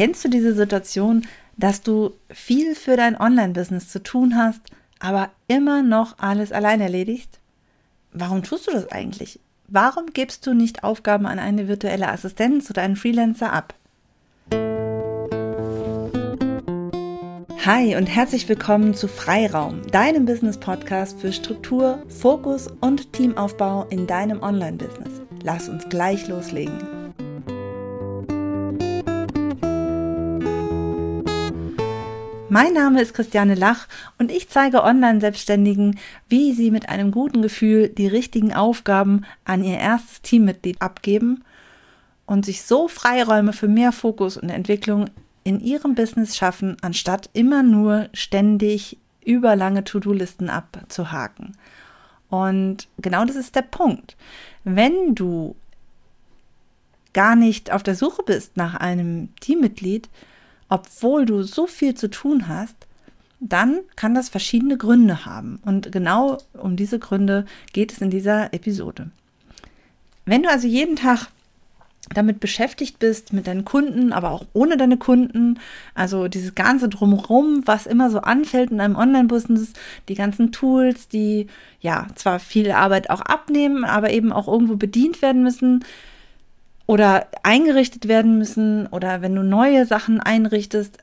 Kennst du diese Situation, dass du viel für dein Online-Business zu tun hast, aber immer noch alles allein erledigst? Warum tust du das eigentlich? Warum gibst du nicht Aufgaben an eine virtuelle Assistenz oder einen Freelancer ab? Hi und herzlich willkommen zu Freiraum, deinem Business-Podcast für Struktur, Fokus und Teamaufbau in deinem Online-Business. Lass uns gleich loslegen. Mein Name ist Christiane Lach und ich zeige Online-Selbstständigen, wie sie mit einem guten Gefühl die richtigen Aufgaben an ihr erstes Teammitglied abgeben und sich so Freiräume für mehr Fokus und Entwicklung in ihrem Business schaffen, anstatt immer nur ständig überlange To-Do-Listen abzuhaken. Und genau das ist der Punkt. Wenn du gar nicht auf der Suche bist nach einem Teammitglied, obwohl du so viel zu tun hast, dann kann das verschiedene Gründe haben. Und genau um diese Gründe geht es in dieser Episode. Wenn du also jeden Tag damit beschäftigt bist, mit deinen Kunden, aber auch ohne deine Kunden, also dieses ganze Drumherum, was immer so anfällt in einem Online-Business, die ganzen Tools, die ja zwar viel Arbeit auch abnehmen, aber eben auch irgendwo bedient werden müssen, oder eingerichtet werden müssen oder wenn du neue Sachen einrichtest,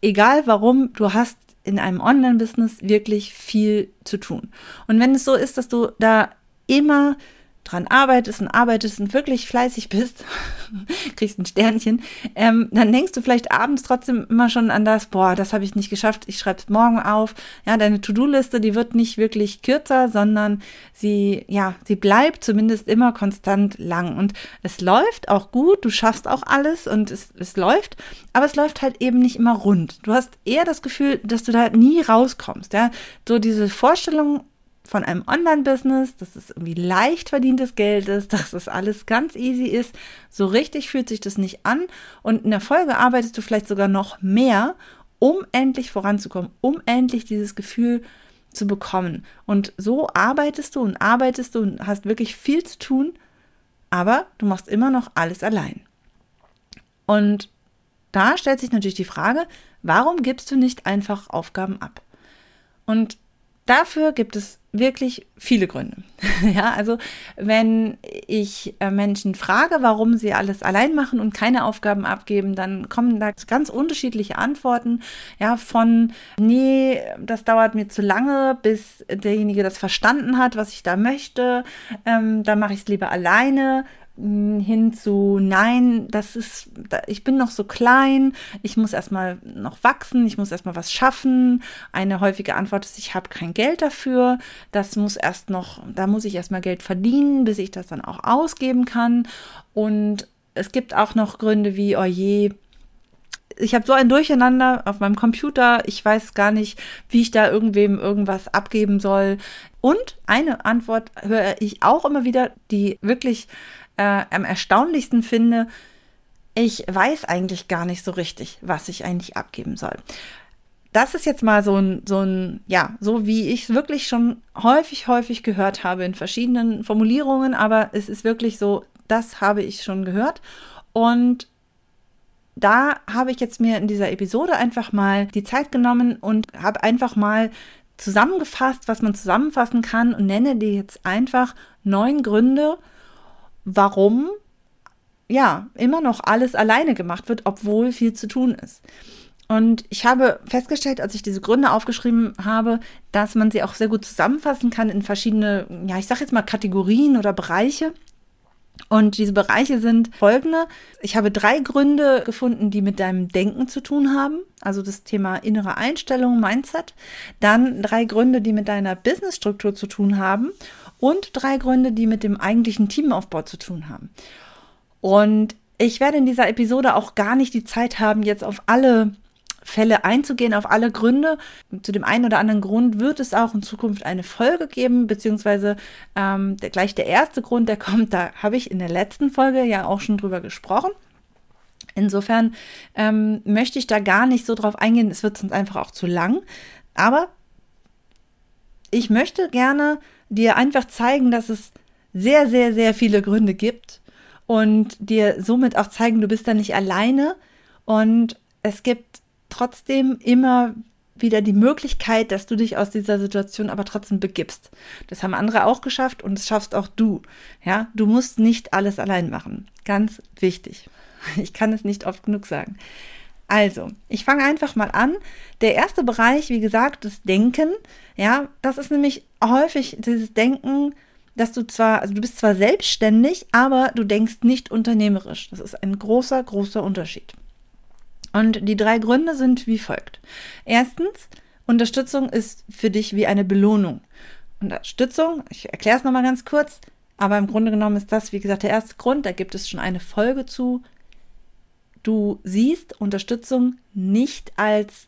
egal warum, du hast in einem Online-Business wirklich viel zu tun. Und wenn es so ist, dass du da immer dran arbeitest und arbeitest und wirklich fleißig bist, kriegst ein Sternchen, ähm, dann denkst du vielleicht abends trotzdem immer schon an das, boah, das habe ich nicht geschafft, ich schreibe es morgen auf. Ja, deine To-Do-Liste, die wird nicht wirklich kürzer, sondern sie, ja, sie bleibt zumindest immer konstant lang. Und es läuft auch gut, du schaffst auch alles und es, es läuft, aber es läuft halt eben nicht immer rund. Du hast eher das Gefühl, dass du da nie rauskommst. Ja, so diese Vorstellung von einem Online-Business, dass es irgendwie leicht verdientes Geld ist, dass es alles ganz easy ist. So richtig fühlt sich das nicht an. Und in der Folge arbeitest du vielleicht sogar noch mehr, um endlich voranzukommen, um endlich dieses Gefühl zu bekommen. Und so arbeitest du und arbeitest du und hast wirklich viel zu tun, aber du machst immer noch alles allein. Und da stellt sich natürlich die Frage, warum gibst du nicht einfach Aufgaben ab? Und dafür gibt es wirklich viele Gründe. ja, also wenn ich äh, Menschen frage, warum sie alles allein machen und keine Aufgaben abgeben, dann kommen da ganz unterschiedliche Antworten. Ja, von nee, das dauert mir zu lange, bis derjenige das verstanden hat, was ich da möchte. Ähm, dann mache ich es lieber alleine hin zu, nein, das ist, ich bin noch so klein, ich muss erstmal noch wachsen, ich muss erstmal was schaffen. Eine häufige Antwort ist, ich habe kein Geld dafür, das muss erst noch, da muss ich erstmal Geld verdienen, bis ich das dann auch ausgeben kann. Und es gibt auch noch Gründe wie, oh je, ich habe so ein Durcheinander auf meinem Computer, ich weiß gar nicht, wie ich da irgendwem irgendwas abgeben soll. Und eine Antwort höre ich auch immer wieder, die wirklich äh, am erstaunlichsten finde, ich weiß eigentlich gar nicht so richtig, was ich eigentlich abgeben soll. Das ist jetzt mal so ein, so ein, ja, so wie ich es wirklich schon häufig, häufig gehört habe in verschiedenen Formulierungen, aber es ist wirklich so, das habe ich schon gehört. Und da habe ich jetzt mir in dieser Episode einfach mal die Zeit genommen und habe einfach mal zusammengefasst, was man zusammenfassen kann und nenne dir jetzt einfach neun Gründe, warum ja immer noch alles alleine gemacht wird, obwohl viel zu tun ist. Und ich habe festgestellt, als ich diese Gründe aufgeschrieben habe, dass man sie auch sehr gut zusammenfassen kann in verschiedene, ja, ich sage jetzt mal Kategorien oder Bereiche. Und diese Bereiche sind folgende. Ich habe drei Gründe gefunden, die mit deinem Denken zu tun haben. Also das Thema innere Einstellung, Mindset. Dann drei Gründe, die mit deiner Businessstruktur zu tun haben und drei Gründe, die mit dem eigentlichen Teamaufbau zu tun haben. Und ich werde in dieser Episode auch gar nicht die Zeit haben, jetzt auf alle Fälle einzugehen, auf alle Gründe. Zu dem einen oder anderen Grund wird es auch in Zukunft eine Folge geben, beziehungsweise ähm, der, gleich der erste Grund, der kommt, da habe ich in der letzten Folge ja auch schon drüber gesprochen. Insofern ähm, möchte ich da gar nicht so drauf eingehen, es wird sonst einfach auch zu lang. Aber ich möchte gerne dir einfach zeigen, dass es sehr, sehr, sehr viele Gründe gibt und dir somit auch zeigen, du bist da nicht alleine Und es gibt trotzdem immer wieder die Möglichkeit, dass du dich aus dieser Situation aber trotzdem begibst. Das haben andere auch geschafft und das schaffst auch du. Ja, du musst nicht alles allein machen. Ganz wichtig. Ich kann es nicht oft genug sagen. Also, ich fange einfach mal an. Der erste Bereich, wie gesagt, das Denken. Ja, das ist nämlich häufig dieses Denken, dass du zwar, also du bist zwar selbstständig, aber du denkst nicht unternehmerisch. Das ist ein großer, großer Unterschied. Und die drei Gründe sind wie folgt. Erstens, Unterstützung ist für dich wie eine Belohnung. Unterstützung, ich erkläre es nochmal ganz kurz, aber im Grunde genommen ist das, wie gesagt, der erste Grund. Da gibt es schon eine Folge zu. Du siehst Unterstützung nicht als,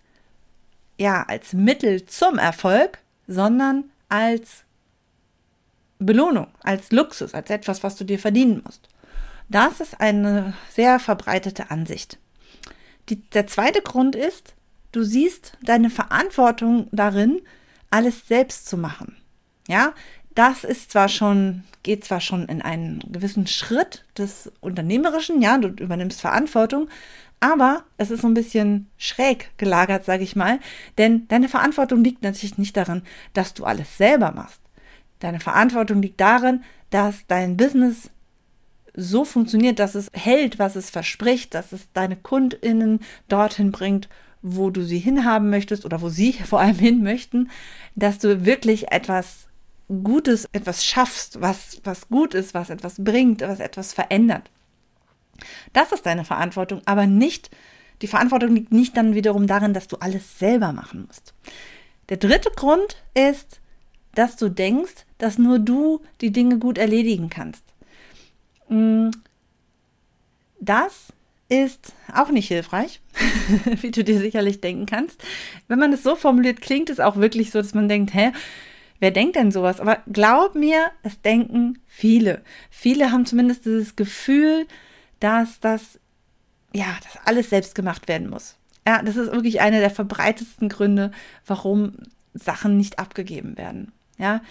ja, als Mittel zum Erfolg, sondern als Belohnung, als Luxus, als etwas, was du dir verdienen musst. Das ist eine sehr verbreitete Ansicht. Die, der zweite Grund ist, du siehst deine Verantwortung darin, alles selbst zu machen. Ja, das ist zwar schon, geht zwar schon in einen gewissen Schritt des Unternehmerischen, ja, du übernimmst Verantwortung, aber es ist so ein bisschen schräg gelagert, sage ich mal, denn deine Verantwortung liegt natürlich nicht darin, dass du alles selber machst. Deine Verantwortung liegt darin, dass dein Business so funktioniert, dass es hält, was es verspricht, dass es deine KundInnen dorthin bringt, wo du sie hinhaben möchtest oder wo sie vor allem hin möchten, dass du wirklich etwas Gutes, etwas schaffst, was, was gut ist, was etwas bringt, was etwas verändert. Das ist deine Verantwortung, aber nicht, die Verantwortung liegt nicht dann wiederum darin, dass du alles selber machen musst. Der dritte Grund ist, dass du denkst, dass nur du die Dinge gut erledigen kannst. Mm, das ist auch nicht hilfreich, wie du dir sicherlich denken kannst. Wenn man es so formuliert, klingt es auch wirklich so, dass man denkt, hä, wer denkt denn sowas? Aber glaub mir, es denken viele. Viele haben zumindest dieses Gefühl, dass das, ja, dass alles selbst gemacht werden muss. Ja, das ist wirklich einer der verbreitetsten Gründe, warum Sachen nicht abgegeben werden. Ja,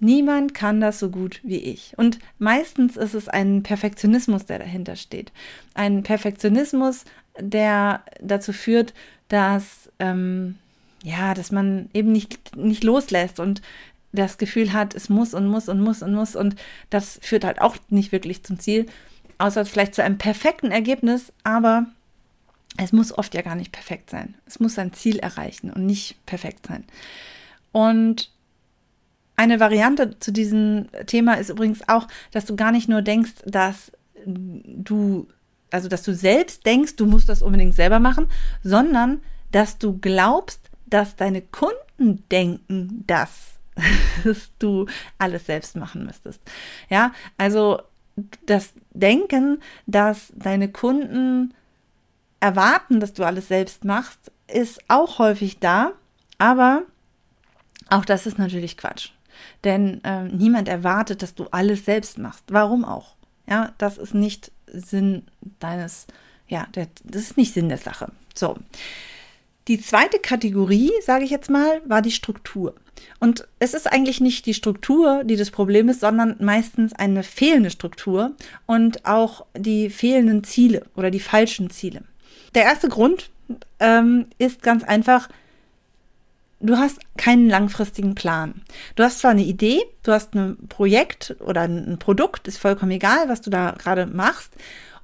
Niemand kann das so gut wie ich. Und meistens ist es ein Perfektionismus, der dahinter steht. Ein Perfektionismus, der dazu führt, dass, ähm, ja, dass man eben nicht, nicht loslässt und das Gefühl hat, es muss und muss und muss und muss. Und das führt halt auch nicht wirklich zum Ziel, außer vielleicht zu einem perfekten Ergebnis, aber es muss oft ja gar nicht perfekt sein. Es muss sein Ziel erreichen und nicht perfekt sein. Und eine Variante zu diesem Thema ist übrigens auch, dass du gar nicht nur denkst, dass du, also dass du selbst denkst, du musst das unbedingt selber machen, sondern dass du glaubst, dass deine Kunden denken, dass, dass du alles selbst machen müsstest. Ja, also das Denken, dass deine Kunden erwarten, dass du alles selbst machst, ist auch häufig da, aber auch das ist natürlich Quatsch. Denn äh, niemand erwartet, dass du alles selbst machst. Warum auch? Ja, das ist nicht Sinn deines, ja, der, das ist nicht Sinn der Sache. So. Die zweite Kategorie, sage ich jetzt mal, war die Struktur. Und es ist eigentlich nicht die Struktur, die das Problem ist, sondern meistens eine fehlende Struktur und auch die fehlenden Ziele oder die falschen Ziele. Der erste Grund ähm, ist ganz einfach, du hast keinen langfristigen Plan. Du hast zwar eine Idee, du hast ein Projekt oder ein Produkt, ist vollkommen egal, was du da gerade machst.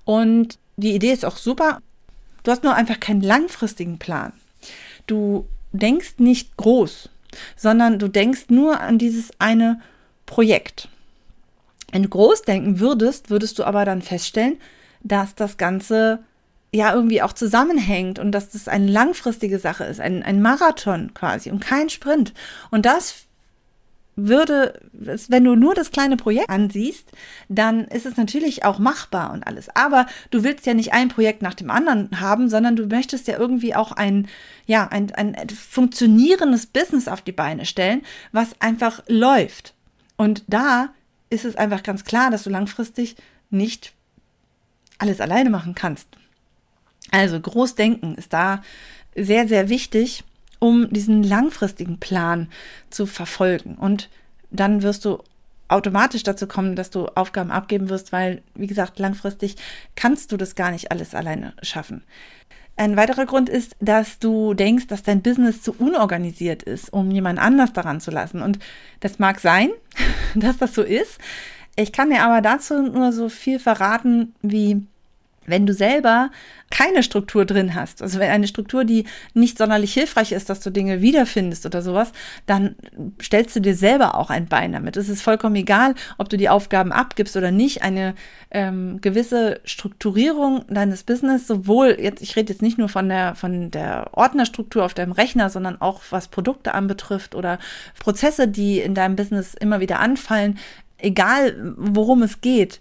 Und die Idee ist auch super. Du hast nur einfach keinen langfristigen Plan. Du denkst nicht groß, sondern du denkst nur an dieses eine Projekt. Wenn du groß denken würdest, würdest du aber dann feststellen, dass das Ganze ja irgendwie auch zusammenhängt und dass das eine langfristige Sache ist, ein, ein Marathon quasi und kein Sprint. Und das würde, wenn du nur das kleine Projekt ansiehst, dann ist es natürlich auch machbar und alles. Aber du willst ja nicht ein Projekt nach dem anderen haben, sondern du möchtest ja irgendwie auch ein, ja, ein, ein funktionierendes Business auf die Beine stellen, was einfach läuft. Und da ist es einfach ganz klar, dass du langfristig nicht alles alleine machen kannst. Also Großdenken ist da sehr, sehr wichtig, um diesen langfristigen Plan zu verfolgen. Und dann wirst du automatisch dazu kommen, dass du Aufgaben abgeben wirst, weil, wie gesagt, langfristig kannst du das gar nicht alles alleine schaffen. Ein weiterer Grund ist, dass du denkst, dass dein Business zu unorganisiert ist, um jemand anders daran zu lassen. Und das mag sein, dass das so ist. Ich kann dir aber dazu nur so viel verraten, wie wenn du selber keine Struktur drin hast, also wenn eine Struktur, die nicht sonderlich hilfreich ist, dass du Dinge wiederfindest oder sowas, dann stellst du dir selber auch ein Bein damit. Es ist vollkommen egal, ob du die Aufgaben abgibst oder nicht. Eine ähm, gewisse Strukturierung deines Business, sowohl jetzt, ich rede jetzt nicht nur von der, von der Ordnerstruktur auf deinem Rechner, sondern auch was Produkte anbetrifft oder Prozesse, die in deinem Business immer wieder anfallen, egal worum es geht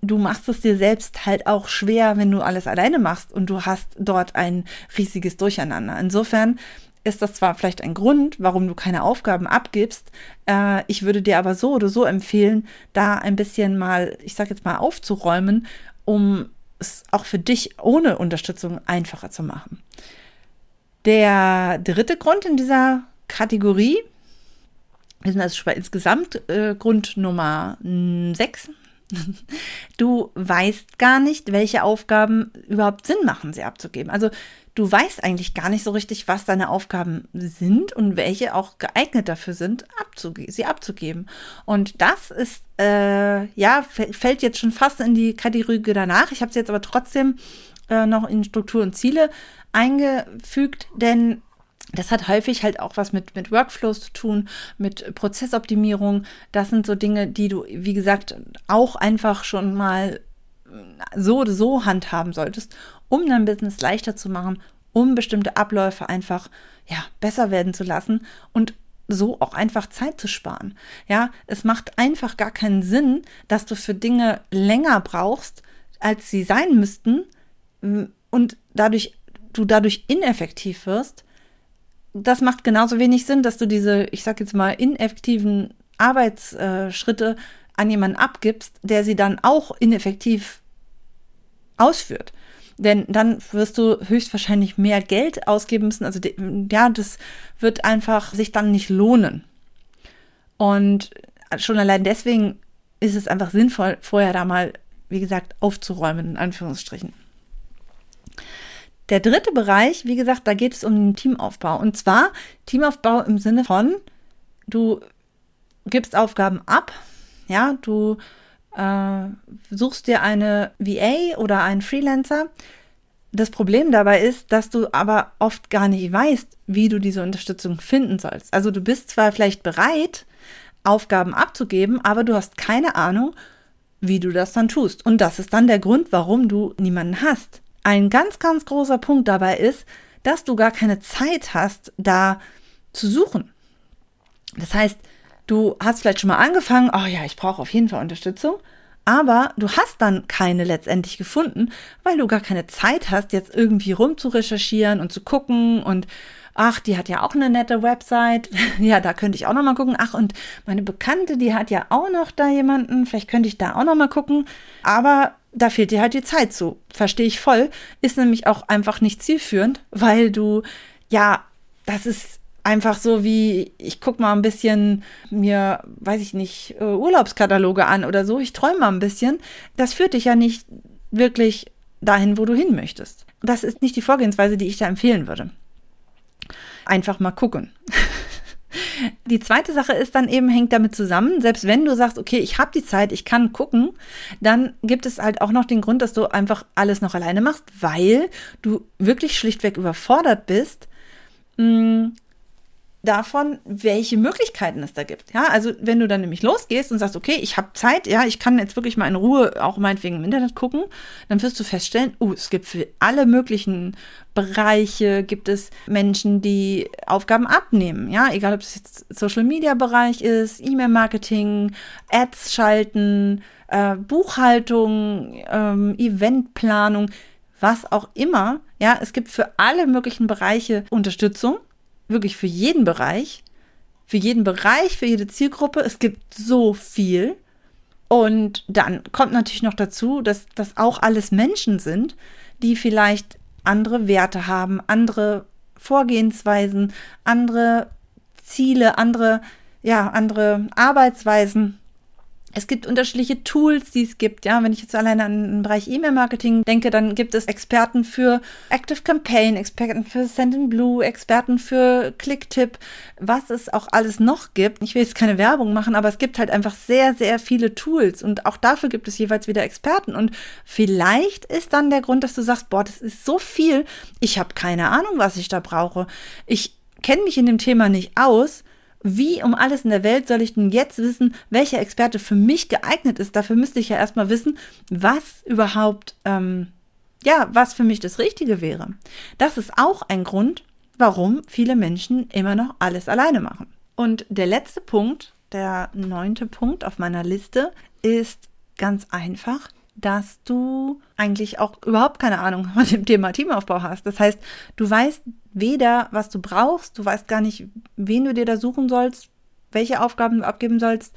du machst es dir selbst halt auch schwer, wenn du alles alleine machst und du hast dort ein riesiges Durcheinander. Insofern ist das zwar vielleicht ein Grund, warum du keine Aufgaben abgibst. Äh, ich würde dir aber so oder so empfehlen, da ein bisschen mal, ich sag jetzt mal, aufzuräumen, um es auch für dich ohne Unterstützung einfacher zu machen. Der dritte Grund in dieser Kategorie, wir sind also insgesamt äh, Grund Nummer 6, Du weißt gar nicht, welche Aufgaben überhaupt Sinn machen, sie abzugeben. Also du weißt eigentlich gar nicht so richtig, was deine Aufgaben sind und welche auch geeignet dafür sind, abzuge sie abzugeben. Und das ist, äh, ja, fällt jetzt schon fast in die Kategorie danach. Ich habe sie jetzt aber trotzdem äh, noch in Struktur und Ziele eingefügt, denn das hat häufig halt auch was mit, mit Workflows zu tun, mit Prozessoptimierung. Das sind so Dinge, die du, wie gesagt, auch einfach schon mal so oder so handhaben solltest, um dein Business leichter zu machen, um bestimmte Abläufe einfach ja, besser werden zu lassen und so auch einfach Zeit zu sparen. Ja, es macht einfach gar keinen Sinn, dass du für Dinge länger brauchst, als sie sein müssten und dadurch du dadurch ineffektiv wirst, das macht genauso wenig Sinn, dass du diese, ich sag jetzt mal, ineffektiven Arbeitsschritte an jemanden abgibst, der sie dann auch ineffektiv ausführt. Denn dann wirst du höchstwahrscheinlich mehr Geld ausgeben müssen. Also ja, das wird einfach sich dann nicht lohnen. Und schon allein deswegen ist es einfach sinnvoll, vorher da mal, wie gesagt, aufzuräumen, in Anführungsstrichen. Der dritte Bereich, wie gesagt, da geht es um den Teamaufbau. Und zwar Teamaufbau im Sinne von, du gibst Aufgaben ab, ja, du äh, suchst dir eine VA oder einen Freelancer. Das Problem dabei ist, dass du aber oft gar nicht weißt, wie du diese Unterstützung finden sollst. Also du bist zwar vielleicht bereit, Aufgaben abzugeben, aber du hast keine Ahnung, wie du das dann tust. Und das ist dann der Grund, warum du niemanden hast. Ein ganz, ganz großer Punkt dabei ist, dass du gar keine Zeit hast, da zu suchen. Das heißt, du hast vielleicht schon mal angefangen, oh ja, ich brauche auf jeden Fall Unterstützung, aber du hast dann keine letztendlich gefunden, weil du gar keine Zeit hast, jetzt irgendwie rum zu recherchieren und zu gucken und ach, die hat ja auch eine nette Website. ja, da könnte ich auch noch mal gucken. Ach, und meine Bekannte, die hat ja auch noch da jemanden. Vielleicht könnte ich da auch noch mal gucken. Aber da fehlt dir halt die Zeit zu. Verstehe ich voll. Ist nämlich auch einfach nicht zielführend, weil du, ja, das ist einfach so wie, ich gucke mal ein bisschen mir, weiß ich nicht, äh, Urlaubskataloge an oder so. Ich träume mal ein bisschen. Das führt dich ja nicht wirklich dahin, wo du hin möchtest. Das ist nicht die Vorgehensweise, die ich da empfehlen würde. Einfach mal gucken. Die zweite Sache ist dann eben, hängt damit zusammen, selbst wenn du sagst, okay, ich habe die Zeit, ich kann gucken, dann gibt es halt auch noch den Grund, dass du einfach alles noch alleine machst, weil du wirklich schlichtweg überfordert bist, mm, davon, welche Möglichkeiten es da gibt. Ja, also wenn du dann nämlich losgehst und sagst, okay, ich habe Zeit, ja, ich kann jetzt wirklich mal in Ruhe auch meinetwegen im Internet gucken, dann wirst du feststellen, oh, es gibt für alle möglichen Bereiche gibt es Menschen, die Aufgaben abnehmen. Ja, egal ob es jetzt Social Media Bereich ist, E-Mail Marketing, Ads schalten, äh, Buchhaltung, ähm, Eventplanung, was auch immer. Ja, es gibt für alle möglichen Bereiche Unterstützung wirklich für jeden Bereich, für jeden Bereich, für jede Zielgruppe. Es gibt so viel. Und dann kommt natürlich noch dazu, dass das auch alles Menschen sind, die vielleicht andere Werte haben, andere Vorgehensweisen, andere Ziele, andere, ja, andere Arbeitsweisen. Es gibt unterschiedliche Tools, die es gibt. Ja, wenn ich jetzt alleine an den Bereich E-Mail-Marketing denke, dann gibt es Experten für Active Campaign, Experten für Send-in-Blue, Experten für Clicktip, was es auch alles noch gibt. Ich will jetzt keine Werbung machen, aber es gibt halt einfach sehr, sehr viele Tools und auch dafür gibt es jeweils wieder Experten. Und vielleicht ist dann der Grund, dass du sagst, boah, das ist so viel, ich habe keine Ahnung, was ich da brauche. Ich kenne mich in dem Thema nicht aus wie um alles in der Welt soll ich denn jetzt wissen, welcher Experte für mich geeignet ist? Dafür müsste ich ja erstmal wissen, was überhaupt, ähm, ja, was für mich das Richtige wäre. Das ist auch ein Grund, warum viele Menschen immer noch alles alleine machen. Und der letzte Punkt, der neunte Punkt auf meiner Liste, ist ganz einfach, dass du eigentlich auch überhaupt keine Ahnung von dem Thema Teamaufbau hast. Das heißt, du weißt weder, was du brauchst, du weißt gar nicht, wen du dir da suchen sollst, welche Aufgaben du abgeben sollst.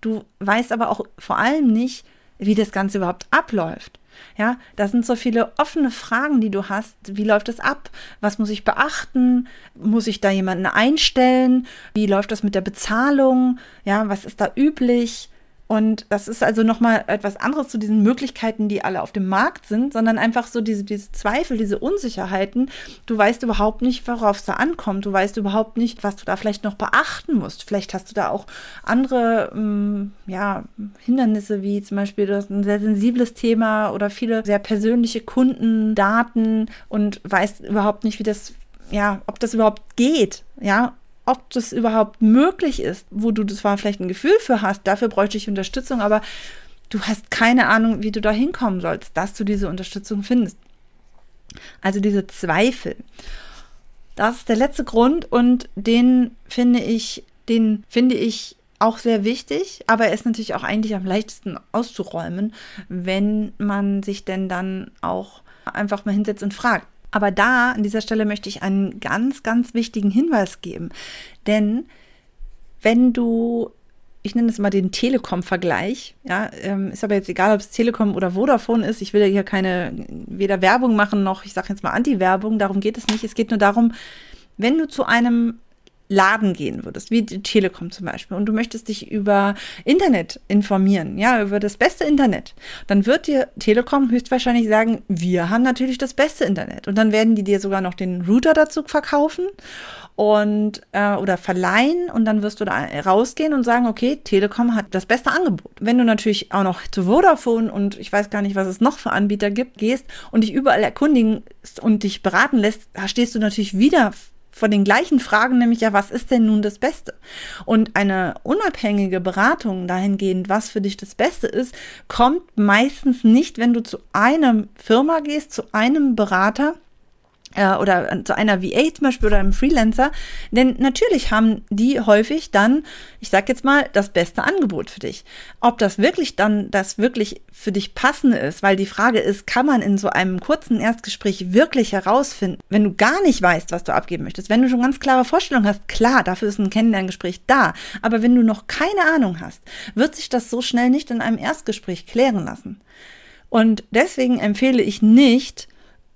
Du weißt aber auch vor allem nicht, wie das Ganze überhaupt abläuft. Ja, da sind so viele offene Fragen, die du hast. Wie läuft es ab? Was muss ich beachten? Muss ich da jemanden einstellen? Wie läuft das mit der Bezahlung? Ja, was ist da üblich? Und das ist also nochmal etwas anderes zu diesen Möglichkeiten, die alle auf dem Markt sind, sondern einfach so diese, diese Zweifel, diese Unsicherheiten. Du weißt überhaupt nicht, worauf es da ankommt. Du weißt überhaupt nicht, was du da vielleicht noch beachten musst. Vielleicht hast du da auch andere ähm, ja, Hindernisse, wie zum Beispiel du hast ein sehr sensibles Thema oder viele sehr persönliche Kundendaten und weißt überhaupt nicht, wie das ja, ob das überhaupt geht, ja, ob das überhaupt möglich ist, wo du zwar vielleicht ein Gefühl für hast, dafür bräuchte ich Unterstützung, aber du hast keine Ahnung, wie du da hinkommen sollst, dass du diese Unterstützung findest. Also diese Zweifel. Das ist der letzte Grund und den finde ich, den finde ich auch sehr wichtig, aber er ist natürlich auch eigentlich am leichtesten auszuräumen, wenn man sich denn dann auch einfach mal hinsetzt und fragt, aber da, an dieser Stelle möchte ich einen ganz, ganz wichtigen Hinweis geben. Denn wenn du, ich nenne es mal den Telekom-Vergleich, ja, ähm, ist aber jetzt egal, ob es Telekom oder Vodafone ist. Ich will ja hier keine, weder Werbung machen noch, ich sage jetzt mal Anti-Werbung, darum geht es nicht. Es geht nur darum, wenn du zu einem Laden gehen würdest, wie die Telekom zum Beispiel, und du möchtest dich über Internet informieren, ja, über das beste Internet, dann wird dir Telekom höchstwahrscheinlich sagen, wir haben natürlich das beste Internet. Und dann werden die dir sogar noch den Router dazu verkaufen und äh, oder verleihen und dann wirst du da rausgehen und sagen, okay, Telekom hat das beste Angebot. Wenn du natürlich auch noch zu Vodafone und ich weiß gar nicht, was es noch für Anbieter gibt, gehst und dich überall erkundigen und dich beraten lässt, da stehst du natürlich wieder von den gleichen Fragen, nämlich ja, was ist denn nun das Beste? Und eine unabhängige Beratung dahingehend, was für dich das Beste ist, kommt meistens nicht, wenn du zu einer Firma gehst, zu einem Berater, äh, oder zu einer VA zum Beispiel oder einem Freelancer, denn natürlich haben die häufig dann, ich sag jetzt mal, das beste Angebot für dich. Ob das wirklich dann das wirklich für dich passende ist, weil die Frage ist, kann man in so einem kurzen Erstgespräch wirklich herausfinden, wenn du gar nicht weißt, was du abgeben möchtest, wenn du schon ganz klare Vorstellungen hast, klar, dafür ist ein Kennenlerngespräch da, aber wenn du noch keine Ahnung hast, wird sich das so schnell nicht in einem Erstgespräch klären lassen. Und deswegen empfehle ich nicht,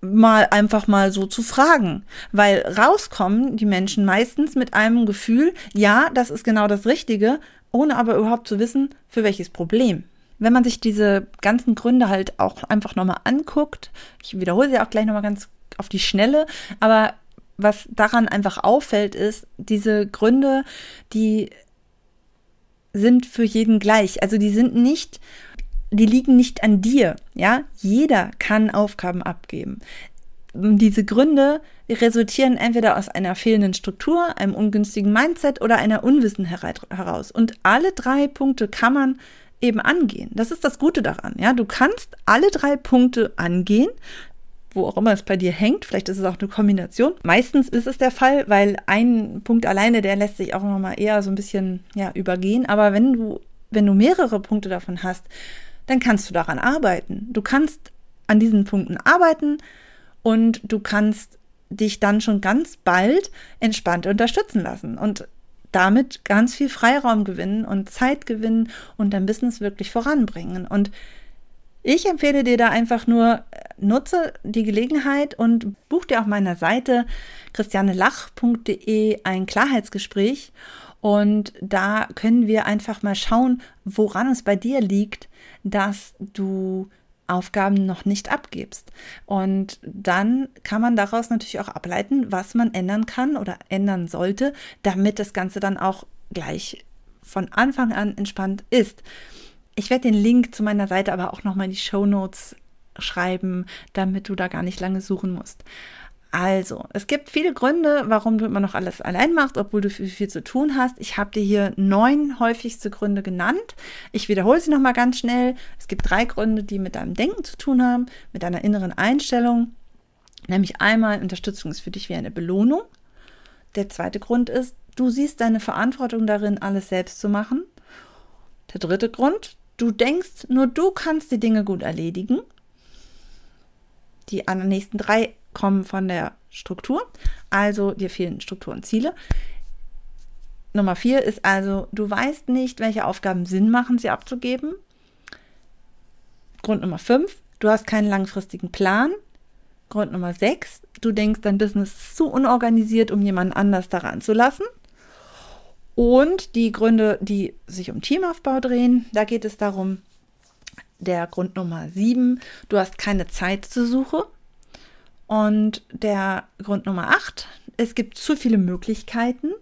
mal einfach mal so zu fragen, weil rauskommen die Menschen meistens mit einem Gefühl, ja, das ist genau das Richtige, ohne aber überhaupt zu wissen, für welches Problem. Wenn man sich diese ganzen Gründe halt auch einfach nochmal anguckt, ich wiederhole sie auch gleich nochmal ganz auf die Schnelle, aber was daran einfach auffällt, ist, diese Gründe, die sind für jeden gleich. Also die sind nicht die liegen nicht an dir, ja? Jeder kann Aufgaben abgeben. Diese Gründe resultieren entweder aus einer fehlenden Struktur, einem ungünstigen Mindset oder einer Unwissen heraus. Und alle drei Punkte kann man eben angehen. Das ist das Gute daran, ja? Du kannst alle drei Punkte angehen, wo auch immer es bei dir hängt. Vielleicht ist es auch eine Kombination. Meistens ist es der Fall, weil ein Punkt alleine, der lässt sich auch nochmal eher so ein bisschen ja, übergehen. Aber wenn du, wenn du mehrere Punkte davon hast, dann kannst du daran arbeiten. Du kannst an diesen Punkten arbeiten und du kannst dich dann schon ganz bald entspannt unterstützen lassen und damit ganz viel Freiraum gewinnen und Zeit gewinnen und dein Business wirklich voranbringen. Und ich empfehle dir da einfach nur, nutze die Gelegenheit und buch dir auf meiner Seite christianelach.de ein Klarheitsgespräch Und da können wir einfach mal schauen, woran es bei dir liegt, dass du Aufgaben noch nicht abgibst. Und dann kann man daraus natürlich auch ableiten, was man ändern kann oder ändern sollte, damit das Ganze dann auch gleich von Anfang an entspannt ist. Ich werde den Link zu meiner Seite aber auch nochmal in die Show Notes schreiben, damit du da gar nicht lange suchen musst. Also, es gibt viele Gründe, warum du immer noch alles allein machst, obwohl du viel, viel zu tun hast. Ich habe dir hier neun häufigste Gründe genannt. Ich wiederhole sie nochmal ganz schnell. Es gibt drei Gründe, die mit deinem Denken zu tun haben, mit deiner inneren Einstellung. Nämlich einmal, Unterstützung ist für dich wie eine Belohnung. Der zweite Grund ist, du siehst deine Verantwortung darin, alles selbst zu machen. Der dritte Grund, du denkst, nur du kannst die Dinge gut erledigen. Die nächsten drei kommen von der Struktur, also dir fehlen Struktur und Ziele. Nummer vier ist also, du weißt nicht, welche Aufgaben Sinn machen, sie abzugeben. Grund Nummer fünf, du hast keinen langfristigen Plan. Grund Nummer sechs, du denkst, dein Business ist zu unorganisiert, um jemanden anders daran zu lassen. Und die Gründe, die sich um Teamaufbau drehen, da geht es darum, der Grund Nummer sieben, du hast keine Zeit zur Suche. Und der Grund Nummer 8, es gibt zu viele Möglichkeiten.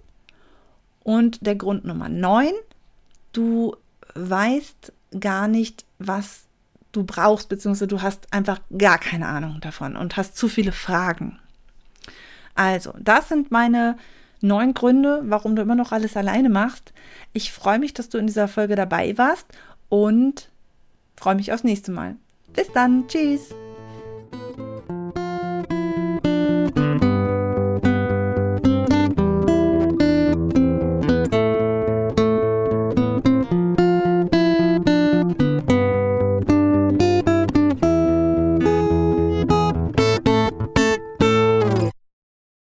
Und der Grund Nummer 9, du weißt gar nicht, was du brauchst, beziehungsweise du hast einfach gar keine Ahnung davon und hast zu viele Fragen. Also, das sind meine neun Gründe, warum du immer noch alles alleine machst. Ich freue mich, dass du in dieser Folge dabei warst und freue mich aufs nächste Mal. Bis dann. Tschüss.